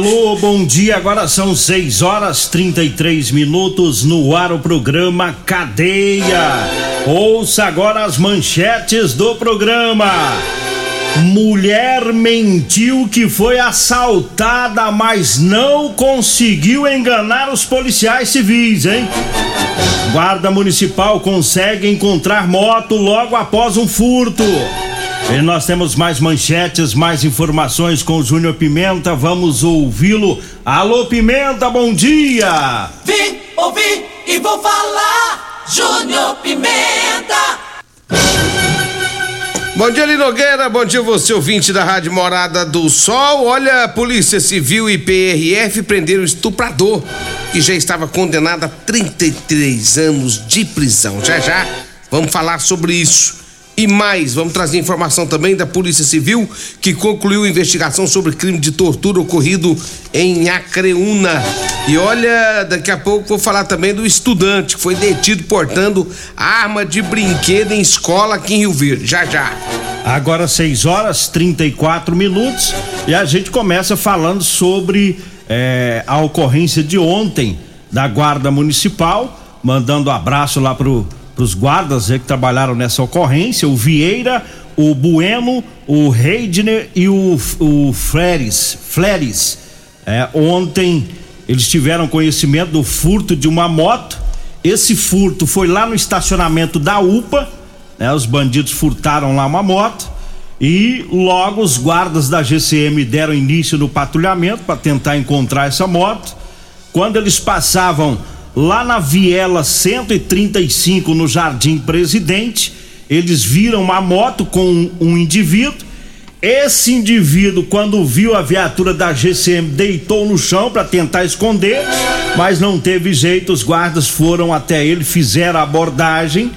Alô, bom dia. Agora são 6 horas 33 minutos no ar o programa Cadeia. Ouça agora as manchetes do programa. Mulher mentiu que foi assaltada, mas não conseguiu enganar os policiais civis, hein? Guarda Municipal consegue encontrar moto logo após um furto. E nós temos mais manchetes, mais informações com o Júnior Pimenta. Vamos ouvi-lo. Alô, Pimenta, bom dia! Vim, ouvi e vou falar. Júnior Pimenta. Bom dia, Linogueira. Bom dia, você, ouvinte da Rádio Morada do Sol. Olha, Polícia Civil e PRF prenderam o estuprador que já estava condenado a 33 anos de prisão. Já já vamos falar sobre isso. E mais, vamos trazer informação também da Polícia Civil que concluiu investigação sobre crime de tortura ocorrido em Acreúna. E olha, daqui a pouco vou falar também do estudante que foi detido portando arma de brinquedo em escola aqui em Rio Verde. Já já. Agora 6 horas 34 minutos e a gente começa falando sobre eh, a ocorrência de ontem da Guarda Municipal, mandando abraço lá pro os guardas que trabalharam nessa ocorrência, o Vieira, o Bueno, o Reidner e o, o Fleres. Fleres. É, ontem eles tiveram conhecimento do furto de uma moto. Esse furto foi lá no estacionamento da UPA. Né, os bandidos furtaram lá uma moto. E logo os guardas da GCM deram início no patrulhamento para tentar encontrar essa moto. Quando eles passavam lá na Viela 135 no Jardim Presidente, eles viram uma moto com um indivíduo. Esse indivíduo, quando viu a viatura da GCM, deitou no chão para tentar esconder, mas não teve jeito. Os guardas foram até ele, fizeram a abordagem.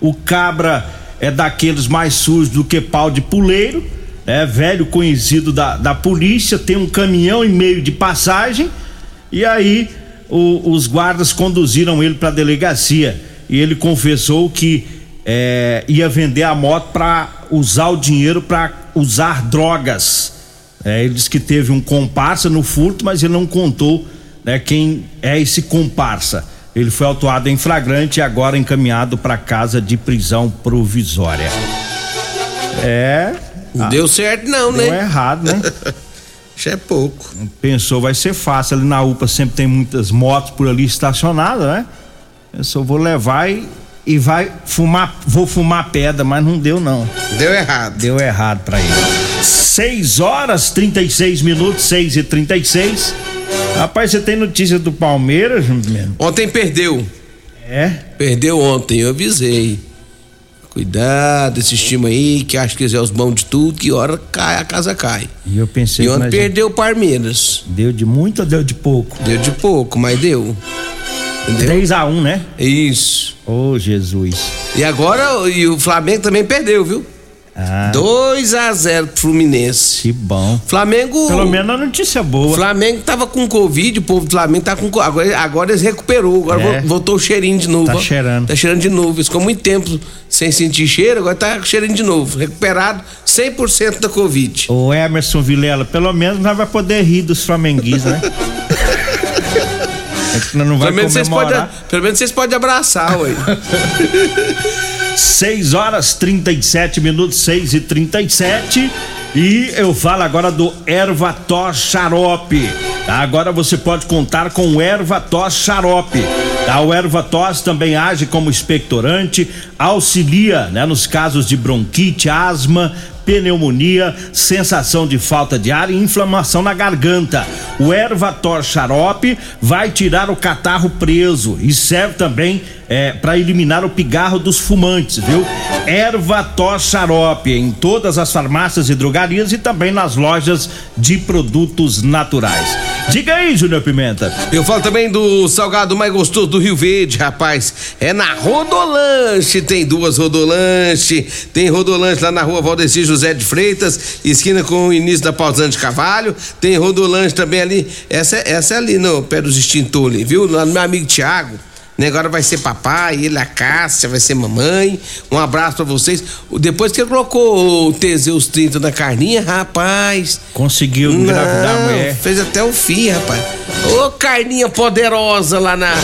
O cabra é daqueles mais sujos do que pau de puleiro, é velho conhecido da, da polícia, tem um caminhão e meio de passagem. E aí o, os guardas conduziram ele para a delegacia e ele confessou que é, ia vender a moto para usar o dinheiro para usar drogas. É, ele disse que teve um comparsa no furto, mas ele não contou né, quem é esse comparsa. Ele foi autuado em flagrante e agora encaminhado para casa de prisão provisória. É. Não deu certo, não, deu né? errado, né? Isso é pouco. Pensou, vai ser fácil. Ali na UPA sempre tem muitas motos por ali estacionadas, né? Eu só vou levar e, e vai fumar, vou fumar pedra, mas não deu não. Deu errado. Deu errado pra ele. 6 horas 36 minutos, 6 e 36 Rapaz, você tem notícia do Palmeiras, mesmo? Ontem perdeu. É? Perdeu ontem, eu avisei. Cuidado, esse time aí, que acha que é os bons de tudo, que hora cai, a casa cai. E eu pensei E ontem perdeu o Palmeiras. Deu de muito ou deu de pouco? Deu de pouco, mas deu. Entendeu? 3 a 1 né? Isso. Ô, Jesus. E agora e o Flamengo também perdeu, viu? Ah, 2 a 0 pro Fluminense. que bom. Flamengo. Pelo menos a notícia boa. Flamengo tava com Covid, o povo do Flamengo tá com. co- Agora, agora eles recuperou, agora É. vo- voltou o cheirinho de novo. Tá ó. cheirando. Tá cheirando de novo. Eles ficou muito tempo sem sentir cheiro, agora tá cheirando de novo. Recuperado 100% da Covid. Ô Emerson Vilela, pelo menos nós vai poder rir dos flamenguistas, né? É que nós não vai Pelo menos, vocês comemorar. podem, pelo menos vocês podem abraçar, ué. 6 horas 37 minutos, 6 e 37 e eu falo agora do Ervator Xarope. Agora você pode contar com o Ervator Xarope. Tá? O Ervatos também age como expectorante, auxilia né, nos casos de bronquite, asma, pneumonia, sensação de falta de ar e inflamação na garganta. O Ervator xarope vai tirar o catarro preso e serve também é, para eliminar o pigarro dos fumantes, viu? Ervator xarope em todas as farmácias e drogarias e também nas lojas de produtos naturais. Diga aí, Júnior Pimenta. Eu falo também do salgado mais gostoso do Rio Verde, rapaz. É na Rodolanche, tem duas Rodolanche. Tem Rodolanche lá na rua Valdeci José de Freitas, esquina com o início da Pausante de Cavalho. Tem Rodolanche também ali. Essa, essa é ali no pé dos extintores, viu? Lá no meu amigo Tiago. Né, agora vai ser papai, ele a Cássia, vai ser mamãe. Um abraço para vocês. Depois que ele colocou o Teseus 30 na carninha, rapaz. Conseguiu engravidar a mulher. Fez até o fim, rapaz. Ô carninha poderosa lá na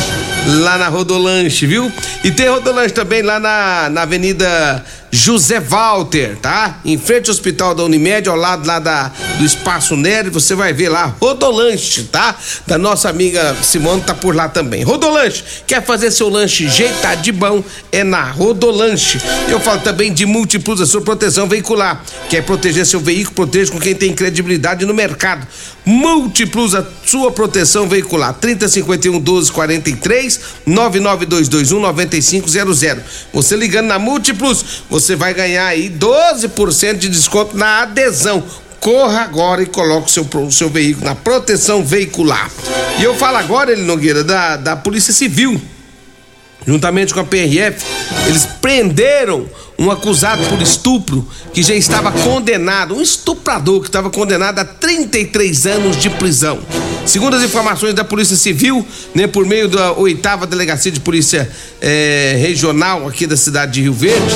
lá na Rodolanche, viu? E tem Rodolanche também lá na, na Avenida José Walter, tá? Em frente ao Hospital da Unimed, ao lado lá da, do Espaço Nery, você vai ver lá Rodolanche, tá? Da nossa amiga Simone tá por lá também. Rodolanche, quer fazer seu lanche jeitar de bom? É na Rodolanche. Eu falo também de Multiplus, a sua proteção veicular. Quer proteger seu veículo? Proteja com quem tem credibilidade no mercado. Multiplus, a sua proteção veicular. 3051 1243 99221 9500. Você ligando na Multiplus, você vai ganhar aí 12% de desconto na adesão. Corra agora e coloque o seu, seu veículo na proteção veicular. E eu falo agora, ele Nogueira, da, da Polícia Civil. Juntamente com a PRF, eles prenderam um acusado por estupro que já estava condenado, um estuprador que estava condenado a 33 anos de prisão. Segundo as informações da Polícia Civil, né, por meio da oitava delegacia de polícia eh, regional aqui da cidade de Rio Verde,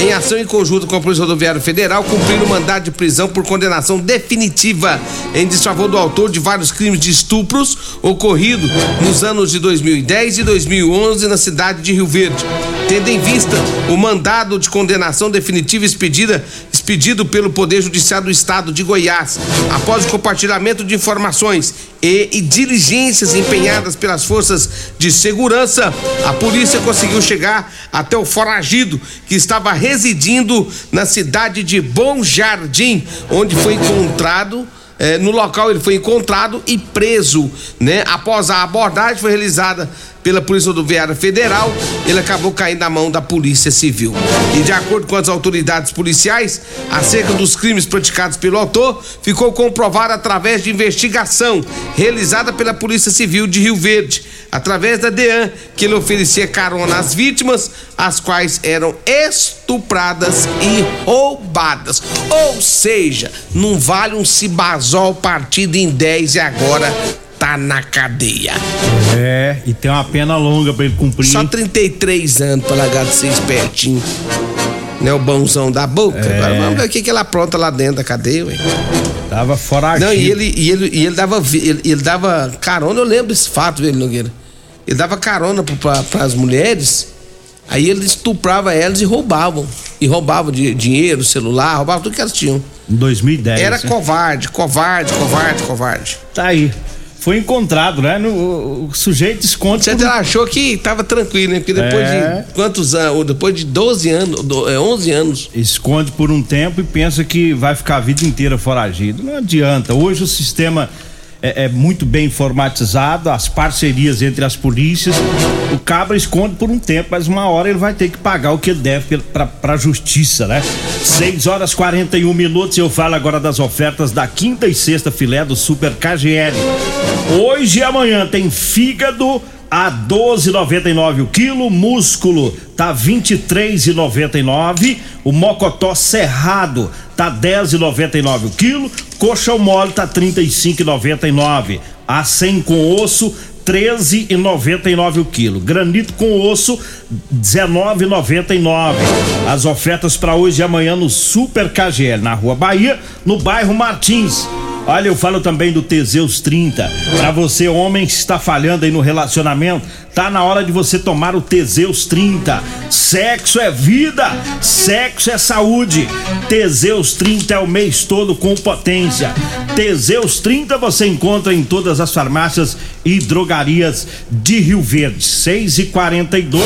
em ação em conjunto com a Polícia Rodoviária Federal, cumpriram mandado de prisão por condenação definitiva em desfavor do autor de vários crimes de estupros ocorridos nos anos de 2010 e 2011 na cidade de Rio Verde. Tendo em vista o mandado de condenação definitiva expedida, expedido pelo Poder Judiciário do Estado de Goiás, após o compartilhamento de informações e, e diligências empenhadas pelas forças de segurança, a polícia conseguiu chegar até o foragido que estava residindo na cidade de Bom Jardim, onde foi encontrado é, no local ele foi encontrado e preso, né? Após a abordagem foi realizada pela Polícia Rodoviária Federal, ele acabou caindo na mão da Polícia Civil. E de acordo com as autoridades policiais, acerca dos crimes praticados pelo autor, ficou comprovado através de investigação realizada pela Polícia Civil de Rio Verde, através da DEAN, que ele oferecia carona às vítimas, as quais eram estupradas e roubadas. Ou seja, não vale um cibazol partido em 10 e agora tá na cadeia. É, e tem uma pena longa pra ele cumprir. Só 33 anos pra largar de ser espertinho. Né, o bonzão da boca. É. Agora vamos ver o que, que ela apronta lá dentro da cadeia, ué. Tava foragido. Não, e ele, e ele, e ele dava ele, ele dava carona, eu lembro desse fato, velho Nogueira. Ele dava carona para as mulheres, aí ele estuprava elas e roubavam. E roubavam de, dinheiro, celular, roubavam tudo que elas tinham. Em 2010. Era né? covarde, covarde, covarde, covarde. Tá aí. Foi encontrado, né? No, o sujeito esconde. Você por- achou que tava tranquilo, né? Porque depois É. de quantos anos? Depois de 12 anos, do- é, 11 anos. esconde por um tempo e pensa que vai ficar a vida inteira foragido. Não adianta. Hoje o sistema é, é muito bem informatizado, as parcerias entre as polícias. O cabra esconde por um tempo, mas uma hora ele vai ter que pagar o que ele deve pra, pra justiça, né? 6 horas 41 minutos. Eu falo agora das ofertas da quinta e sexta filé do Super KGL. Hoje e amanhã tem fígado a 12,99 o quilo, músculo tá 23,99, o mocotó cerrado tá 10,99 o quilo, coxa mole tá 35,99, a 100 com osso 13,99 o quilo. Granito com osso 19,99. As ofertas para hoje e amanhã no Super KGL na Rua Bahia, no bairro Martins. Olha, eu falo também do Teseus 30. Para você, homem que está falhando aí no relacionamento, Tá na hora de você tomar o Teseus 30. Sexo é vida, sexo é saúde. Teseus 30 é o mês todo com potência. Teseus 30 você encontra em todas as farmácias e drogarias de Rio Verde. 6 e 42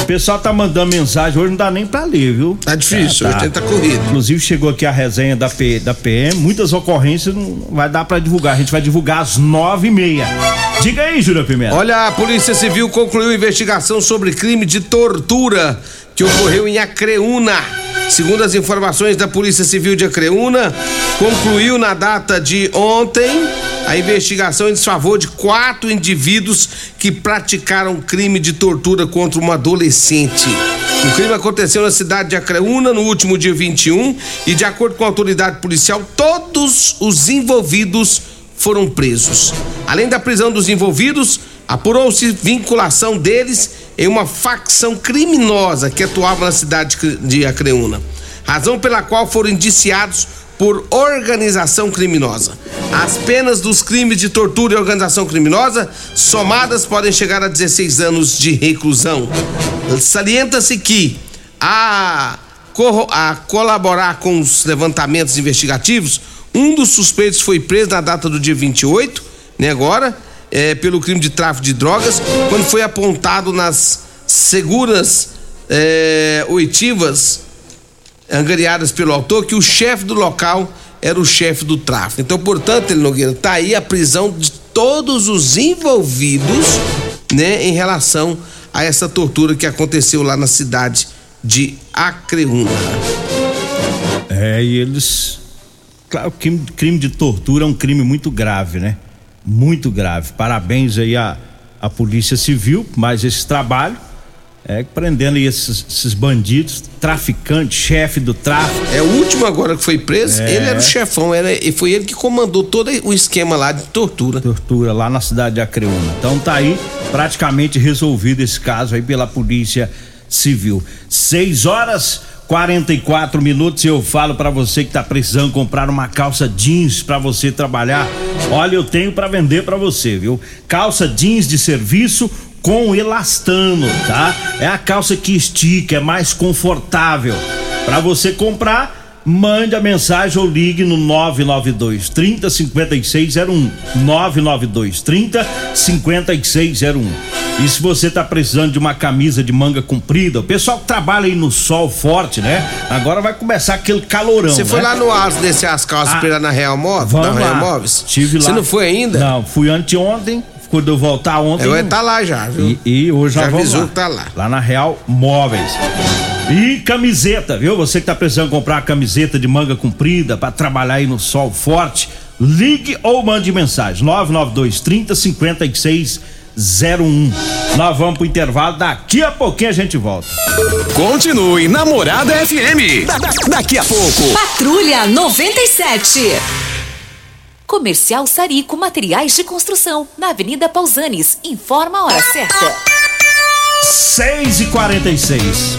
O pessoal tá mandando mensagem hoje, não dá nem pra ler, viu? Tá difícil, tá, hoje tá corrido. Inclusive chegou aqui a resenha da, P, da PM, muitas ocorrências não vai dar pra divulgar. A gente vai divulgar às nove e meia. Diga aí, Júlio Pimenta. Olha, a Polícia Civil concluiu investigação sobre crime de tortura que ocorreu em Acreúna. Segundo as informações da Polícia Civil de Acreúna, concluiu na data de ontem a investigação em desfavor de quatro indivíduos que praticaram crime de tortura contra uma adolescente. O crime aconteceu na cidade de Acreúna no último dia 21 e, de acordo com a autoridade policial, todos os envolvidos foram presos. Além da prisão dos envolvidos, apurou-se vinculação deles em uma facção criminosa que atuava na cidade de Acreúna, razão pela qual foram indiciados por organização criminosa. As penas dos crimes de tortura e organização criminosa somadas podem chegar a 16 anos de reclusão. Salienta-se que a, a colaborar com os levantamentos investigativos, um dos suspeitos foi preso na data do dia 28, né, agora, é, pelo crime de tráfico de drogas, quando foi apontado nas seguras é, oitivas angariadas pelo autor que o chefe do local era o chefe do tráfico. Então, portanto, ele Nogueira, tá aí a prisão de todos os envolvidos, né, em relação a essa tortura que aconteceu lá na cidade de Acreúna. É, e eles. Claro, crime, crime de tortura é um crime muito grave, né? Muito grave. Parabéns aí à, à Polícia Civil, mais esse trabalho é, prendendo aí esses, esses bandidos, traficante, chefe do tráfico. É o último agora que foi preso, é. ele era o chefão, era, e foi ele que comandou todo o esquema lá de tortura. Tortura lá na cidade de Acreúna. Então tá aí praticamente resolvido esse caso aí pela Polícia Civil. 6 horas 44 minutos eu falo para você que tá precisando comprar uma calça jeans para você trabalhar. Olha, eu tenho para vender para você, viu? Calça jeans de serviço com elastano, tá? É a calça que estica, é mais confortável. Para você comprar, mande a mensagem ou ligue no 992 30 5601. 992 30 5601. E se você tá precisando de uma camisa de manga comprida, o pessoal que trabalha aí no sol forte, né? Agora vai começar aquele calorão. Você né? foi lá no Aço descer as calças ah, na Real Móveis? Vamos na. Real Móveis? Tive lá. Você não foi ainda? Não, fui anteontem quando eu voltar ontem. Eu tá lá já, viu? E, e hoje já avisou que tá lá. Lá na Real Móveis. E camiseta, viu? Você que tá precisando comprar uma camiseta de manga comprida para trabalhar aí no sol forte, ligue ou mande mensagem. 992 30 56 01. Nós vamos pro intervalo, daqui a pouquinho a gente volta. Continue Namorada FM. Da- da- daqui a pouco. Patrulha 97. Comercial Sarico Materiais de Construção, na Avenida Pausanes. Informa a hora certa. 6 e 46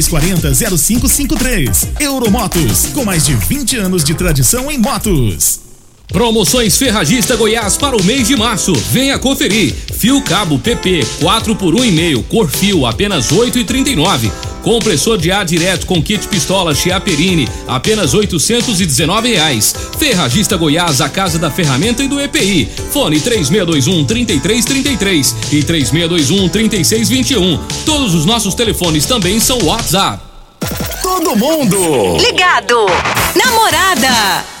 99240 0553. Euromotos, com mais de 20 anos de tradição em motos. Promoções Ferragista Goiás para o mês de março. Venha conferir. Fio cabo PP 4 por 1,5, cor fio apenas 8,39. Compressor de ar direto com kit pistola Chiaperini, apenas 819 reais. Ferragista Goiás, a casa da ferramenta e do EPI. Fone 3621 3333 e 3621 3621. Todos os nossos telefones também são WhatsApp. Todo mundo Ligado. Namorada.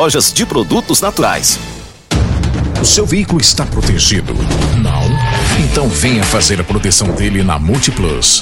de produtos naturais. O seu veículo está protegido? Não? Então venha fazer a proteção dele na Multiplus.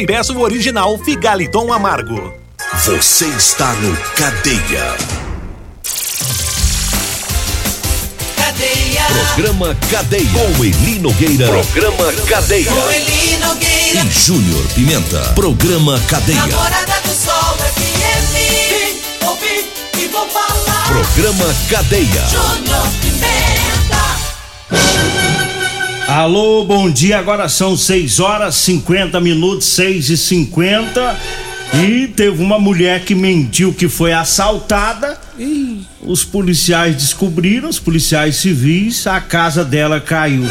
e peça o original Figaliton Amargo. Você está no Cadeia. Cadeia. Programa Cadeia. Com Eli Nogueira. Programa Cadeia. Com Eli Nogueira. E Júnior Pimenta. Programa Cadeia. Namorada do Sol FM. Vim, ouvi e vou falar. Programa Cadeia. Júnior Pimenta. Alô, bom dia. Agora são 6 horas 50 minutos, 6 e 50 E teve uma mulher que mentiu que foi assaltada. Os policiais descobriram, os policiais civis, a casa dela caiu.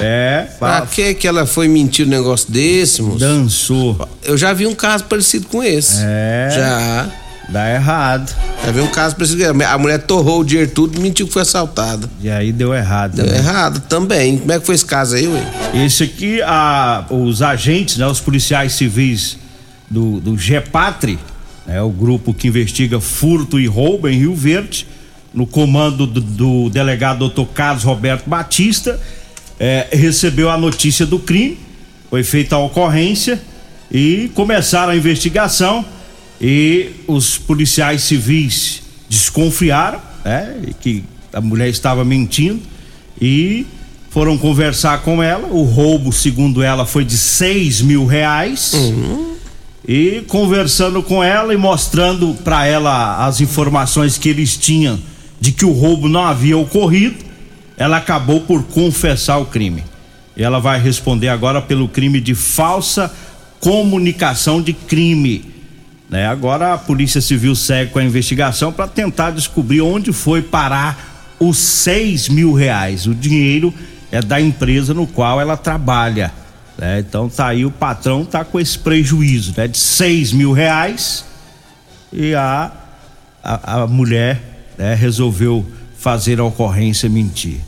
É. Pra que que ela foi mentir um negócio desse, moço? Dançou. Eu já vi um caso parecido com esse. É. Já. Dá errado. Já vi um caso esse. A mulher torrou o dinheiro tudo e mentiu que foi assaltada. E aí deu errado. Deu né? errado também. Como é que foi esse caso aí, ué? Esse aqui, a, os agentes, né, os policiais civis do, do GEPATRI, né, o grupo que investiga furto e roubo em Rio Verde, no comando do, do delegado Dr. Carlos Roberto Batista, eh, recebeu a notícia do crime, foi feita a ocorrência e começaram a investigação e os policiais civis desconfiaram, né, que a mulher estava mentindo e foram conversar com ela. O roubo, segundo ela, foi de seis mil reais. E conversando com ela e mostrando para ela as informações que eles tinham de que o roubo não havia ocorrido, ela acabou por confessar o crime. E ela vai responder agora pelo crime de falsa comunicação de crime. Né? Agora a Polícia Civil segue com a investigação para tentar descobrir onde foi parar os seis mil reais. O dinheiro é da empresa no qual ela trabalha. Né? Então tá aí o patrão tá com esse prejuízo, né? De seis mil reais e a, a, a mulher né, resolveu fazer a ocorrência mentir.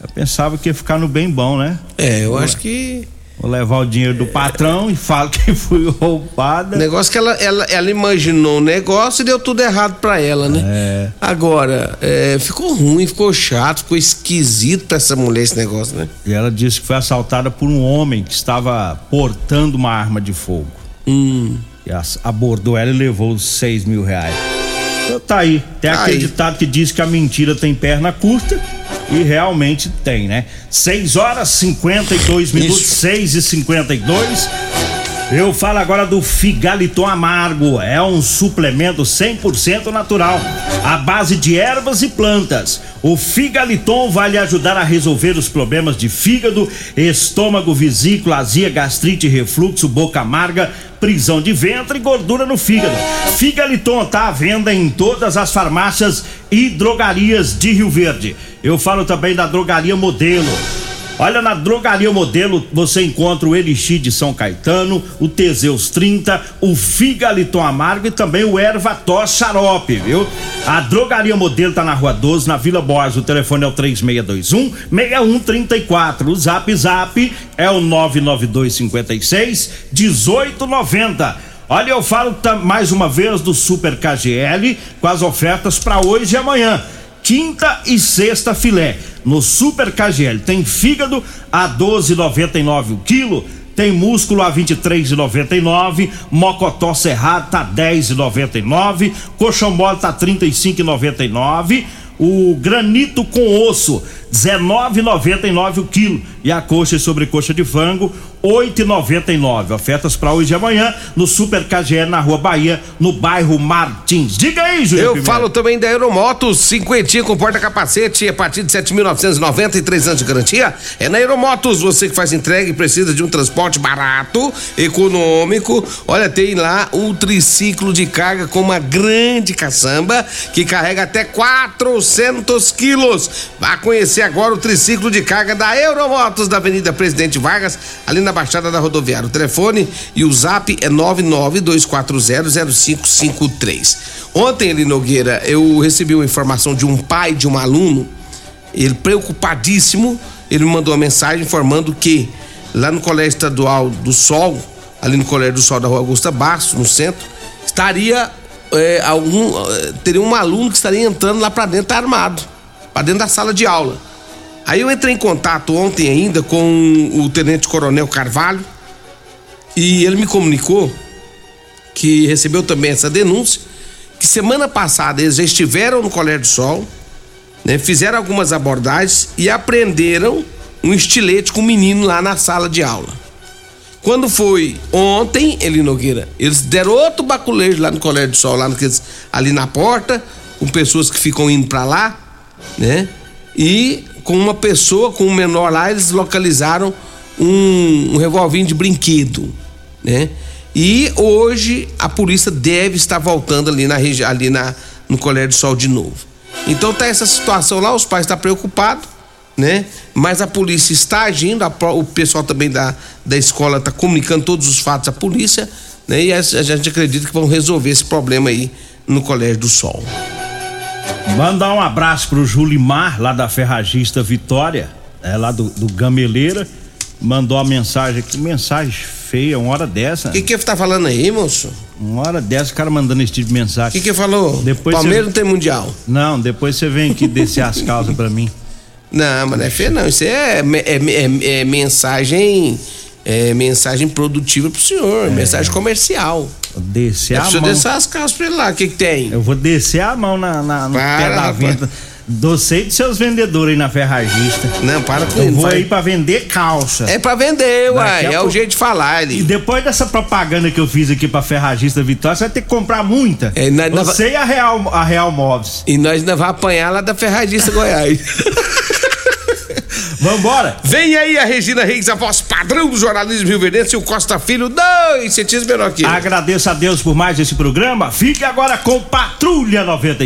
Eu pensava que ia ficar no bem bom, né? É, eu acho que. Vou levar o dinheiro do patrão e falo que fui roubada. Negócio que ela, ela, ela imaginou o negócio e deu tudo errado pra ela, né? É. Agora, é, ficou ruim, ficou chato, ficou esquisito pra essa mulher esse negócio, né? E ela disse que foi assaltada por um homem que estava portando uma arma de fogo. Hum. E abordou ela e levou os seis mil reais. Então tá aí. Tem Tá aquele aí. que diz que a mentira tem perna curta. E realmente tem, né? 6 horas 52 minutos, 6 e 52 Eu falo agora do Figaliton Amargo. É um suplemento 100% natural, à base de ervas e plantas. O Figaliton vai lhe ajudar a resolver os problemas de fígado, estômago, vesícula, azia, gastrite, refluxo, boca amarga, prisão de ventre e gordura no fígado. Figaliton está à venda em todas as farmácias e drogarias de Rio Verde. Eu falo também da Drogaria Modelo. Olha, na Drogaria Modelo você encontra o Elixir de São Caetano, o Teseus 30, o Figaliton Amargo e também o Ervatós Xarope, viu? A Drogaria Modelo tá na Rua 12, na Vila Borges. O telefone é o 3621 6134. O Zap Zap é o 99256 1890. Olha, eu falo mais uma vez do Super KGL com as ofertas para hoje e amanhã quinta e sexta filé. No Super KGL tem fígado a 12,99 o quilo, tem músculo a 23,99, mocotó cerrado tá 10,99, coxão mole tá 35,99, o granito com osso 19,99 o quilo e a coxa e sobrecoxa de frango 8,99. Ofertas para hoje e amanhã no Super KGL na Rua Bahia, no bairro Martins. Diga aí, Júlio. Eu Pimenta. falo também da Aeromotos, cinquentinha com porta-capacete a partir de 7.990 e três anos de garantia. É na Aeromotos, você que faz entrega e precisa de um transporte barato, econômico. Olha, tem lá um triciclo de carga com uma grande caçamba que carrega até 400 quilos. Vá conhecer agora o triciclo de carga da Aeromotos da Avenida Presidente Vargas, ali na Baixada da Rodoviária. O telefone e o zap é 992400553. Ontem, Eli Nogueira, eu recebi uma informação de um pai de um aluno, ele preocupadíssimo, ele me mandou uma mensagem informando que lá no Colégio Estadual do Sol, ali no Colégio do Sol da Rua Augusta Bastos, no centro, estaria é, algum é, teria um aluno que estaria entrando lá para dentro armado, para dentro da sala de aula. Aí eu entrei em contato ontem ainda com o Tenente Coronel Carvalho e ele me comunicou que recebeu também essa denúncia, que semana passada eles já estiveram no Colégio do Sol, né, fizeram algumas abordagens e apreenderam um estilete com um menino lá na sala de aula. Quando foi ontem, Eli Nogueira, eles deram outro baculejo lá no Colégio do Sol, lá naqueles, ali na porta, com pessoas que ficam indo pra lá, né? E com uma pessoa, com um menor lá, eles localizaram um, um revolvinho de brinquedo, né? E hoje a polícia deve estar voltando ali na região, ali na, no Colégio do Sol de novo. Então tá essa situação lá, os pais estão preocupados, né? Mas a polícia está agindo, a o pessoal também da, da escola está comunicando todos os fatos à polícia, né? E a, a gente acredita que vão resolver esse problema aí no Colégio do Sol. Mandar um abraço pro Julimar, lá da Ferragista Vitória, é lá do, do Gameleira. Mandou uma mensagem aqui, mensagem feia, uma hora dessa. O que que tá falando aí, moço? Uma hora dessa, o cara mandando esse tipo de mensagem. O que que falou? Depois Palmeiras você- não tem mundial. Não, depois você vem aqui descer as calças pra mim. Não, mas não é feio não. Isso é, é, é- é mensagem. É mensagem produtiva pro senhor, mensagem comercial. Descer É a mão. descer as calças pra ele lá. O que que tem? Eu vou descer a mão na, na, no Para, pé da rapaz. venda. Docei de seus vendedores aí na Ferragista. Não, para com Eu vou vai. aí pra vender calça. É pra vender, uai. É o jeito de falar E ali. depois dessa propaganda que eu fiz aqui pra Ferragista Vitória, você vai ter que comprar muita. É, na- Você e a Real, a Real Móveis. E nós ainda vamos apanhar lá da Ferragista Goiás. Vambora! Vem aí a Regina Reis, a voz padrão do jornalismo Rio Verdense e o Costa Filho, dois centímetros menor que ele. Agradeço a Deus por mais esse programa. Fique agora com Patrulha 90.